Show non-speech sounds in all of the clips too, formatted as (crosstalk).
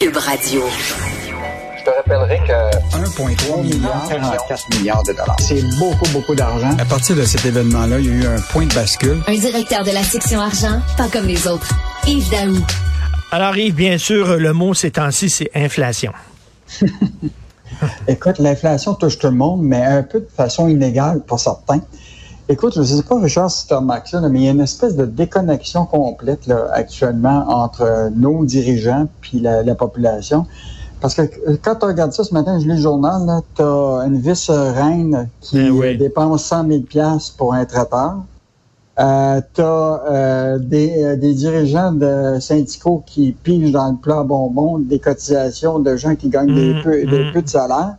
Cube Radio. Je te rappellerai que 1,3 milliard, 44 milliards de dollars. C'est beaucoup, beaucoup d'argent. À partir de cet événement-là, il y a eu un point de bascule. Un directeur de la section argent, pas comme les autres. Yves Daou. Alors Yves, bien sûr, le mot ces temps-ci, c'est inflation. (laughs) Écoute, l'inflation touche tout le monde, mais un peu de façon inégale pour certains. Écoute, je ne sais pas, Richard, si tu as remarqué ça, mais il y a une espèce de déconnexion complète là, actuellement entre nos dirigeants puis la, la population. Parce que quand tu regardes ça ce matin, je lis le journal, tu as une vice-reine qui Ben oui. dépense 100 000 pour un traiteur. Euh, tu as des, euh, des dirigeants de syndicaux qui pigent dans le plat bonbon des cotisations de gens qui gagnent des, Mm, peu, des mm. peu de salaire.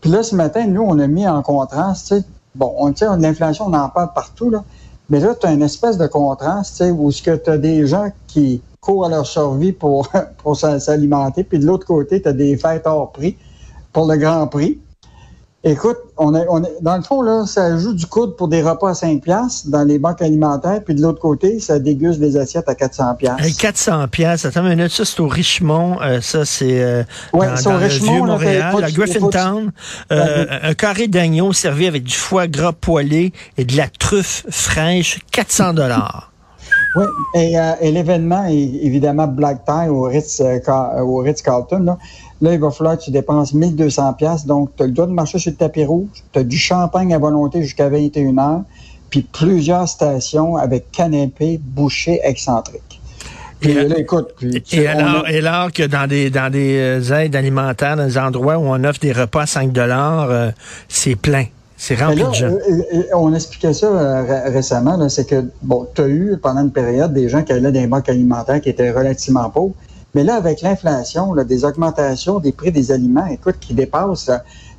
Puis là, ce matin, nous, on a mis en contraste, tu sais, bon, on de l'inflation, on en parle partout, là. Mais là, tu as une espèce de contraste, tu sais, où ce que tu as des gens qui courent à leur survie pour, (laughs) pour s'a- s'alimenter, puis de l'autre côté, tu as des fêtes hors prix pour le Grand Prix. Écoute, on est, on est, dans le fond, là, ça joue du coude pour des repas à 5 piastres dans les banques alimentaires, puis de l'autre côté, ça déguste des assiettes à 400 piastres. Hey, 400 pièces. Attends une minute, ça c'est au Richmond, euh, ça c'est euh, Ouais, dans, au le Richemont, vieux Montréal, à Griffintown. Euh, un carré d'agneau servi avec du foie gras poêlé et de la truffe fraîche, 400 dollars. Oui, et, euh, et l'événement est évidemment Black Tie au Ritz, euh, euh, au Ritz Carlton. Là. là, il va falloir que tu dépenses 1200 pièces. Donc, tu as le droit de marcher sur le tapis rouge, tu as du champagne à volonté jusqu'à 21 heures, puis plusieurs stations avec canapé, bouché, excentrique. Puis Et- là, écoute, puis, Et alors, a- et alors que dans des dans des aides alimentaires, dans des endroits où on offre des repas à 5 dollars, euh, c'est plein. C'est rempli là, de gens. euh, euh, on expliquait ça euh, ré- récemment, c'est que, bon, tu as eu pendant une période des gens qui allaient dans les banques alimentaires qui étaient relativement pauvres, mais là, avec l'inflation, des augmentations des prix des aliments, écoute, qui dépassent, tu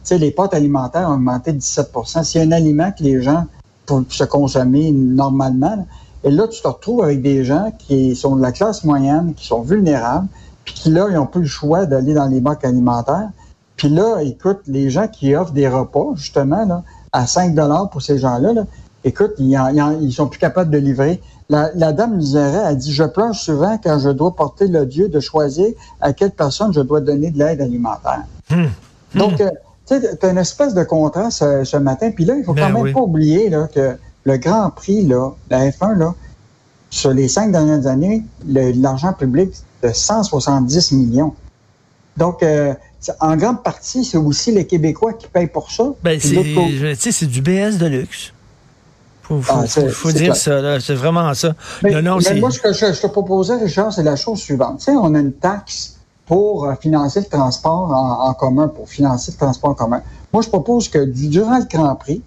sais, les pâtes alimentaires ont augmenté de 17 S'il y a un aliment que les gens pour se consommer normalement, là, et là, tu te retrouves avec des gens qui sont de la classe moyenne, qui sont vulnérables, puis qui, là, ils n'ont plus le choix d'aller dans les banques alimentaires. Puis là, écoute, les gens qui offrent des repas, justement, là, à 5 pour ces gens-là, là, écoute, ils, ils sont plus capables de livrer. La, la dame disait, elle dit, je pleure souvent quand je dois porter le Dieu de choisir à quelle personne je dois donner de l'aide alimentaire. Hmm. Donc, euh, tu as une espèce de contraste euh, ce matin. Puis là, il faut Ben quand même oui. pas oublier là, que le Grand Prix, là, la F1, là, sur les cinq dernières années, l'argent public de 170 millions. Donc, euh, en grande partie, c'est aussi les Québécois qui payent pour ça. Ben, c'est, du BS de luxe. Faut, faut, Ah, faut- faut dire clair. ça. C'est vraiment ça. Mais, non, non, mais c'est. moi, ce que je, je te proposais, Richard, c'est la chose suivante. Tu sais, on a une taxe pour euh, financer le transport en, en commun, pour financer le transport en commun. Moi, je propose que du- durant le Grand Prix,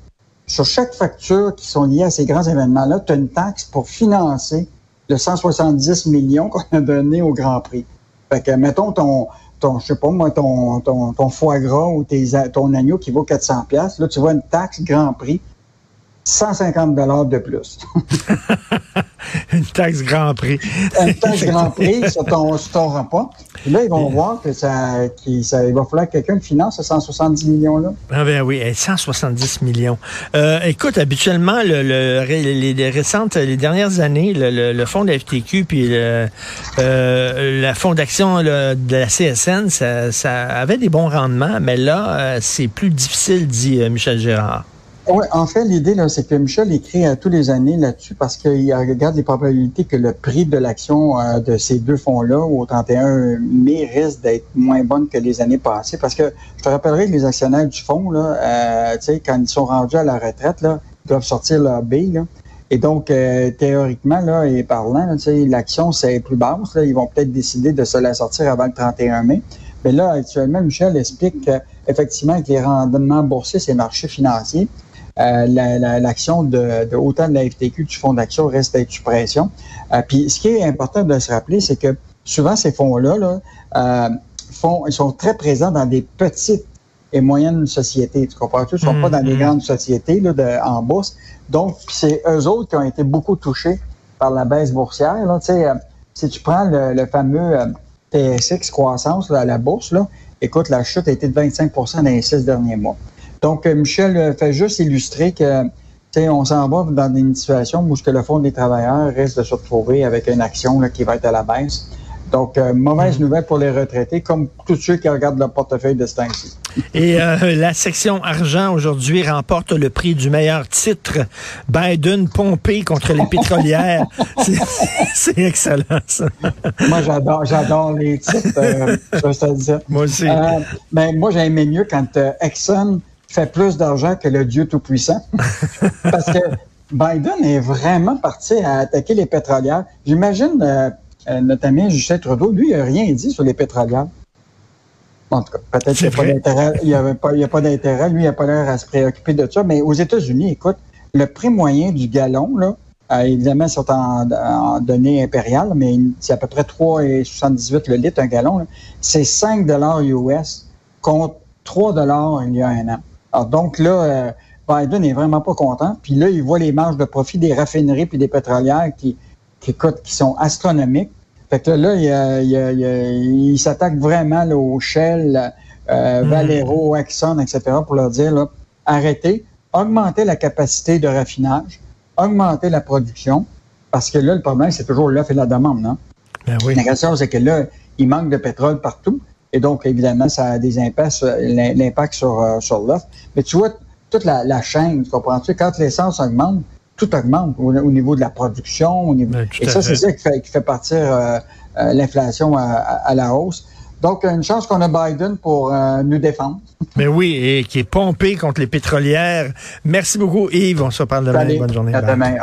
sur chaque facture qui sont liées à ces grands événements-là, tu as une taxe pour financer le 170 millions (laughs) qu'on a donné au Grand Prix. Fait que, mettons, ton, ton je sais pas moi, ton, ton, ton foie gras ou tes, ton agneau qui vaut 400 pièces, là, tu vois une taxe Grand Prix, 150 dollars de plus. (laughs) Une taxe Grand Prix. un taxe Grand Prix sur ton, sur ton repas. Puis là, ils vont voir que ça, qu'il- ça, il va falloir que quelqu'un finance ces 170 millions-là. Ah ben oui, eh, 170 millions. Euh, écoute, habituellement, le, le- les, les récentes, les dernières années, le, le, le fonds de la FTQ puis le, euh, la fonds d'action là, de la CSN, ça, ça avait des bons rendements, mais là, euh, c'est plus difficile, dit euh, Michel Gérard. Oui, en fait, l'idée, c'est que Michel écrit à tous les années là-dessus parce qu'il regarde les probabilités que le prix de l'action euh, de ces deux fonds-là au 31 mai risque d'être moins bonne que les années passées. Parce que je te rappellerai que les actionnaires du fonds, là, euh, quand ils sont rendus à la retraite, là, ils doivent sortir leur B. Là. Et donc, euh, théoriquement, là, et parlant, l'action, c'est plus basse. Là, ils vont peut-être décider de se la sortir avant le 31 mai. Mais là, actuellement, Michel explique qu'effectivement, avec les rendements boursiers, ces marchés financiers, euh, la- la- l'action de, de autant de la FTQ que du fonds d'action reste sous pression. Euh, puis ce qui est important de se rappeler, c'est que souvent ces fonds-là là, euh, font, ils sont très présents dans des petites et moyennes sociétés. Tu comprends? Ils ne sont pas dans les Mhm. grandes sociétés là, de, en bourse. Donc, c'est eux autres qui ont été beaucoup touchés par la baisse boursière. Là. Tu sais, euh, si tu prends le, le fameux euh, TSX croissance là, à la bourse, là, écoute, la chute a été de 25% dans les six derniers mois. Donc, euh, Michel euh, fait juste illustrer que, on s'en va dans une situation où ce que le Fonds des travailleurs risque de se retrouver avec une action là, qui va être à la baisse. Donc, euh, mauvaise nouvelle pour les retraités, comme tous ceux qui regardent leur portefeuille de ce temps-ci. Et euh, la section argent aujourd'hui remporte le prix du meilleur titre. Biden pompé contre les pétrolières. (laughs) C'est excellent, ça. moi, j'adore, j'adore les titres. Euh, moi aussi. Euh, ben, moi, j'aimais mieux quand Exxon fait plus d'argent que le Dieu Tout-Puissant. (laughs) Parce que Biden est vraiment parti à attaquer les pétrolières. J'imagine euh, euh, notre ami Justin Trudeau, lui, il n'a rien dit sur les pétrolières. En tout cas, peut-être qu'il n'y a pas d'intérêt. Il n'y a, pas, pas d'intérêt. Lui, il n'a pas l'air à se préoccuper de ça. Mais aux États-Unis, écoute, le prix moyen du gallon, là, euh, évidemment, c'est en, en, données impériales, mais c'est à peu près 3,78 le litre, un gallon. C'est 5 US contre 3 il y a un an. Alors, donc là, euh, Biden n'est vraiment pas content. Puis là, il voit les marges de profit des raffineries puis des pétrolières qui, qui, qui sont astronomiques. Fait que là, il, il, il, il s'attaque vraiment là, aux Shell, euh, mm. Valero, Exxon, etc., pour leur dire, là, arrêtez, augmentez la capacité de raffinage, augmentez la production, parce que là, le problème, c'est toujours l'offre et la demande, non? Ben oui. La question, c'est que là, il manque de pétrole partout. Et donc, évidemment, ça a des impacts, l'impact sur, sur l'offre. Mais tu vois, toute la, la chaîne, tu comprends-tu? Quand l'essence augmente, tout augmente au, au, niveau de la production. Au niveau... Ben, Et ça, c'est ça qui fait, qui fait partir euh, euh, l'inflation à, à, à, la hausse. Donc, une chance qu'on a Biden pour euh, nous défendre. Mais (laughs) oui, et qui est pompé contre les pétrolières. Merci beaucoup, Yves. On se reparle demain. Allez, Bonne journée. À demain.